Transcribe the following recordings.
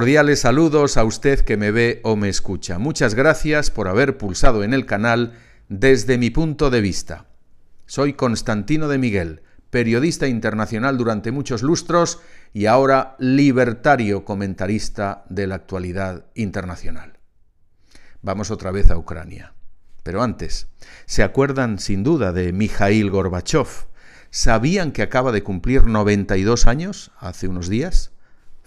cordiales saludos a usted que me ve o me escucha. Muchas gracias por haber pulsado en el canal desde mi punto de vista. Soy Constantino de Miguel, periodista internacional durante muchos lustros y ahora libertario comentarista de la actualidad internacional. Vamos otra vez a Ucrania. Pero antes, ¿se acuerdan sin duda de Mikhail Gorbachev? ¿Sabían que acaba de cumplir 92 años hace unos días?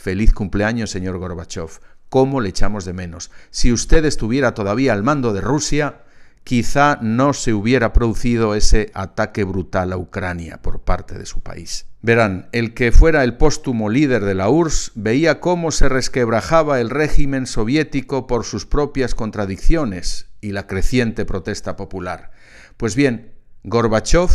Feliz cumpleaños, señor Gorbachev. ¿Cómo le echamos de menos? Si usted estuviera todavía al mando de Rusia, quizá no se hubiera producido ese ataque brutal a Ucrania por parte de su país. Verán, el que fuera el póstumo líder de la URSS veía cómo se resquebrajaba el régimen soviético por sus propias contradicciones y la creciente protesta popular. Pues bien, Gorbachev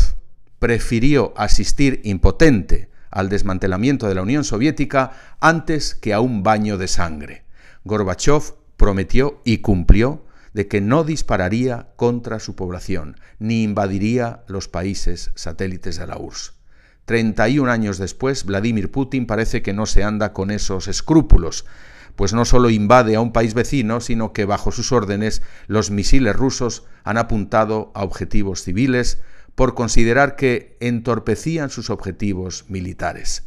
prefirió asistir impotente al desmantelamiento de la Unión Soviética antes que a un baño de sangre. Gorbachev prometió y cumplió de que no dispararía contra su población, ni invadiría los países satélites de la URSS. 31 años después, Vladimir Putin parece que no se anda con esos escrúpulos, pues no solo invade a un país vecino, sino que bajo sus órdenes los misiles rusos han apuntado a objetivos civiles, por considerar que entorpecían sus objetivos militares.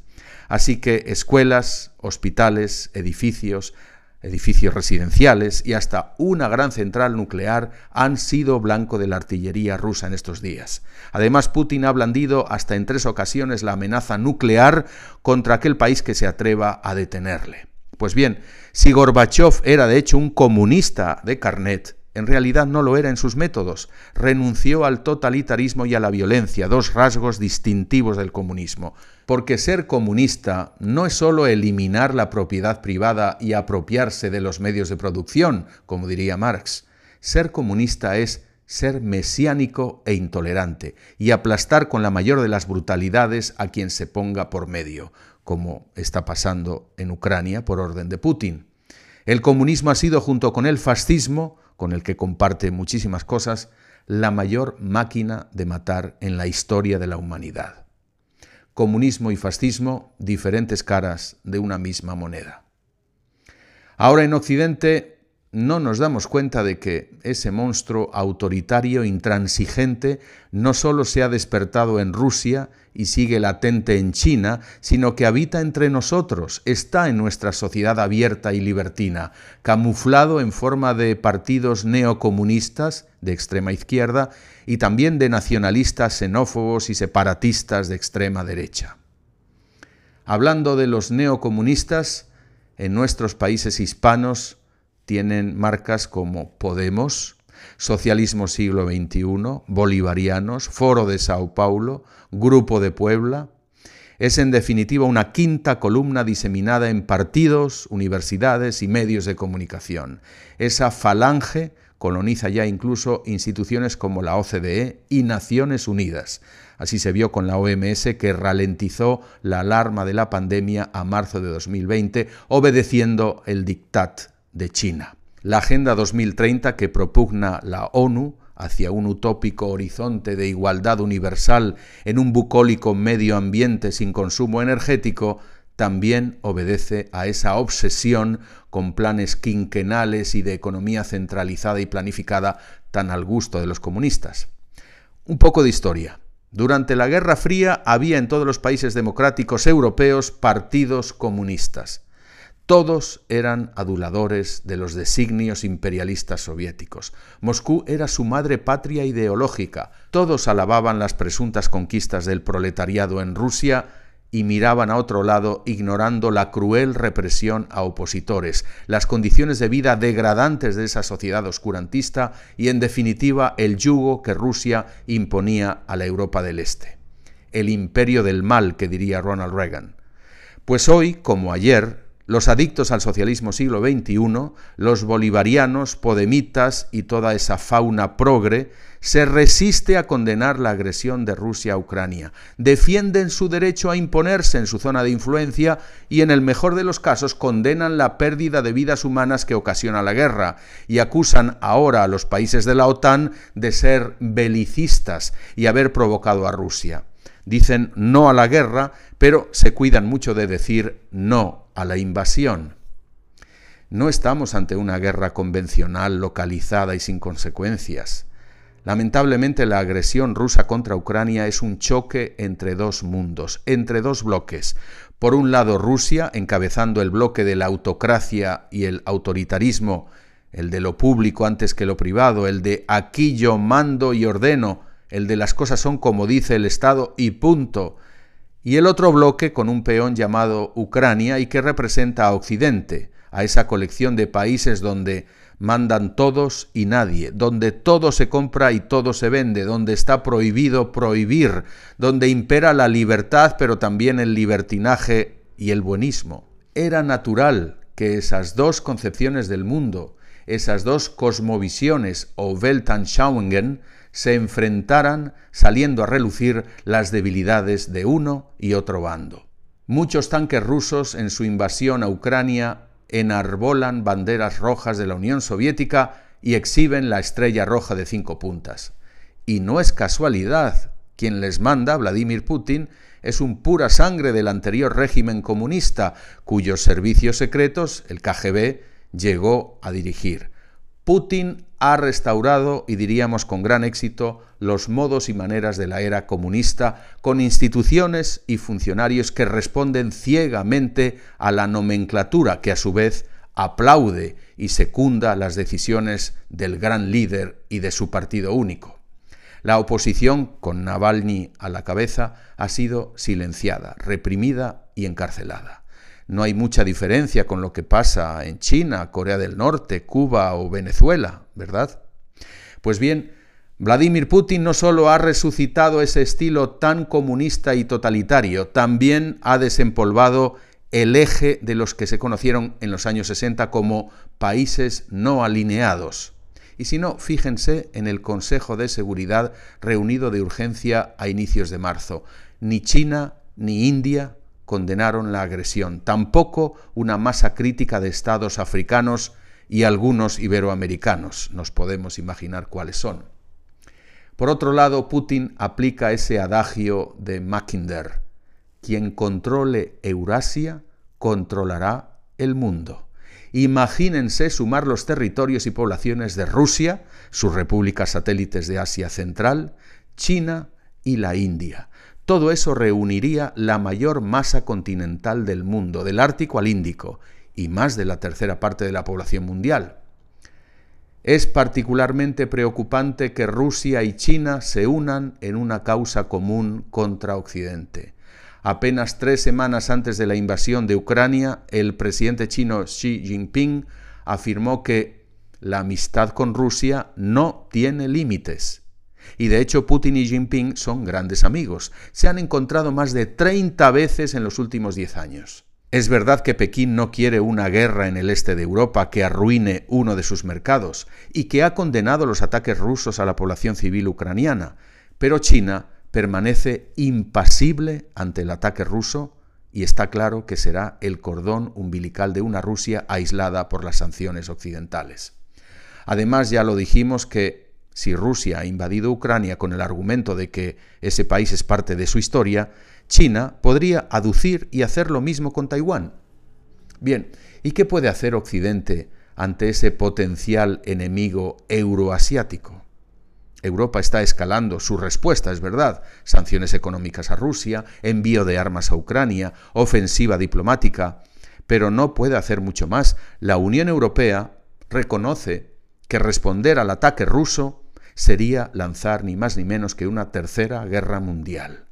Así que escuelas, hospitales, edificios, edificios residenciales y hasta una gran central nuclear han sido blanco de la artillería rusa en estos días. Además, Putin ha blandido hasta en tres ocasiones la amenaza nuclear contra aquel país que se atreva a detenerle. Pues bien, si Gorbachev era de hecho un comunista de carnet, en realidad no lo era en sus métodos. Renunció al totalitarismo y a la violencia, dos rasgos distintivos del comunismo. Porque ser comunista no es sólo eliminar la propiedad privada y apropiarse de los medios de producción, como diría Marx. Ser comunista es ser mesiánico e intolerante y aplastar con la mayor de las brutalidades a quien se ponga por medio, como está pasando en Ucrania por orden de Putin. El comunismo ha sido, junto con el fascismo, con el que comparte muchísimas cosas, la mayor máquina de matar en la historia de la humanidad. Comunismo y fascismo, diferentes caras de una misma moneda. Ahora en Occidente no nos damos cuenta de que ese monstruo autoritario, intransigente, no solo se ha despertado en Rusia y sigue latente en China, sino que habita entre nosotros, está en nuestra sociedad abierta y libertina, camuflado en forma de partidos neocomunistas de extrema izquierda y también de nacionalistas xenófobos y separatistas de extrema derecha. Hablando de los neocomunistas, en nuestros países hispanos, tienen marcas como Podemos, Socialismo Siglo XXI, Bolivarianos, Foro de Sao Paulo, Grupo de Puebla. Es en definitiva una quinta columna diseminada en partidos, universidades y medios de comunicación. Esa falange coloniza ya incluso instituciones como la OCDE y Naciones Unidas. Así se vio con la OMS que ralentizó la alarma de la pandemia a marzo de 2020, obedeciendo el dictat de China. La Agenda 2030 que propugna la ONU hacia un utópico horizonte de igualdad universal en un bucólico medio ambiente sin consumo energético, también obedece a esa obsesión con planes quinquenales y de economía centralizada y planificada tan al gusto de los comunistas. Un poco de historia. Durante la Guerra Fría había en todos los países democráticos europeos partidos comunistas. Todos eran aduladores de los designios imperialistas soviéticos. Moscú era su madre patria ideológica. Todos alababan las presuntas conquistas del proletariado en Rusia y miraban a otro lado ignorando la cruel represión a opositores, las condiciones de vida degradantes de esa sociedad oscurantista y, en definitiva, el yugo que Rusia imponía a la Europa del Este. El imperio del mal, que diría Ronald Reagan. Pues hoy, como ayer, los adictos al socialismo siglo XXI, los bolivarianos, podemitas y toda esa fauna progre, se resiste a condenar la agresión de Rusia a Ucrania, defienden su derecho a imponerse en su zona de influencia y en el mejor de los casos condenan la pérdida de vidas humanas que ocasiona la guerra y acusan ahora a los países de la OTAN de ser belicistas y haber provocado a Rusia. Dicen no a la guerra, pero se cuidan mucho de decir no a la invasión. No estamos ante una guerra convencional, localizada y sin consecuencias. Lamentablemente la agresión rusa contra Ucrania es un choque entre dos mundos, entre dos bloques. Por un lado Rusia, encabezando el bloque de la autocracia y el autoritarismo, el de lo público antes que lo privado, el de aquí yo mando y ordeno, el de las cosas son como dice el Estado y punto. Y el otro bloque con un peón llamado Ucrania y que representa a Occidente, a esa colección de países donde mandan todos y nadie, donde todo se compra y todo se vende, donde está prohibido prohibir, donde impera la libertad pero también el libertinaje y el buenismo. Era natural que esas dos concepciones del mundo, esas dos cosmovisiones o Weltanschauungen se enfrentaran saliendo a relucir las debilidades de uno y otro bando. Muchos tanques rusos en su invasión a Ucrania enarbolan banderas rojas de la Unión Soviética y exhiben la estrella roja de cinco puntas. Y no es casualidad, quien les manda, Vladimir Putin, es un pura sangre del anterior régimen comunista, cuyos servicios secretos el KGB llegó a dirigir. Putin ha restaurado, y diríamos con gran éxito, los modos y maneras de la era comunista, con instituciones y funcionarios que responden ciegamente a la nomenclatura que a su vez aplaude y secunda las decisiones del gran líder y de su partido único. La oposición, con Navalny a la cabeza, ha sido silenciada, reprimida y encarcelada no hay mucha diferencia con lo que pasa en China, Corea del Norte, Cuba o Venezuela, ¿verdad? Pues bien, Vladimir Putin no solo ha resucitado ese estilo tan comunista y totalitario, también ha desempolvado el eje de los que se conocieron en los años 60 como países no alineados. Y si no, fíjense en el Consejo de Seguridad reunido de urgencia a inicios de marzo. Ni China, ni India, condenaron la agresión, tampoco una masa crítica de estados africanos y algunos iberoamericanos. Nos podemos imaginar cuáles son. Por otro lado, Putin aplica ese adagio de Mackinder, quien controle Eurasia controlará el mundo. Imagínense sumar los territorios y poblaciones de Rusia, sus repúblicas satélites de Asia Central, China y la India. Todo eso reuniría la mayor masa continental del mundo, del Ártico al Índico, y más de la tercera parte de la población mundial. Es particularmente preocupante que Rusia y China se unan en una causa común contra Occidente. Apenas tres semanas antes de la invasión de Ucrania, el presidente chino Xi Jinping afirmó que la amistad con Rusia no tiene límites y de hecho Putin y Jinping son grandes amigos. Se han encontrado más de 30 veces en los últimos 10 años. Es verdad que Pekín no quiere una guerra en el este de Europa que arruine uno de sus mercados y que ha condenado los ataques rusos a la población civil ucraniana, pero China permanece impasible ante el ataque ruso y está claro que será el cordón umbilical de una Rusia aislada por las sanciones occidentales. Además, ya lo dijimos que si Rusia ha invadido Ucrania con el argumento de que ese país es parte de su historia, China podría aducir y hacer lo mismo con Taiwán. Bien, ¿y qué puede hacer Occidente ante ese potencial enemigo euroasiático? Europa está escalando su respuesta, es verdad, sanciones económicas a Rusia, envío de armas a Ucrania, ofensiva diplomática, pero no puede hacer mucho más. La Unión Europea reconoce que responder al ataque ruso sería lanzar ni más ni menos que una tercera guerra mundial.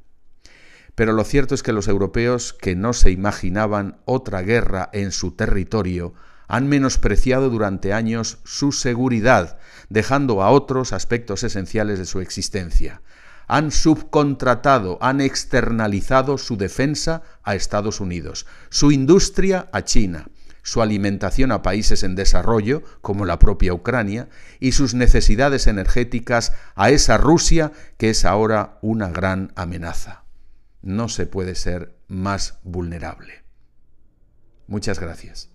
Pero lo cierto es que los europeos que no se imaginaban otra guerra en su territorio han menospreciado durante años su seguridad, dejando a otros aspectos esenciales de su existencia. Han subcontratado, han externalizado su defensa a Estados Unidos, su industria a China, su alimentación a países en desarrollo, como la propia Ucrania, y sus necesidades energéticas a esa Rusia que es ahora una gran amenaza. No se puede ser más vulnerable. Muchas gracias.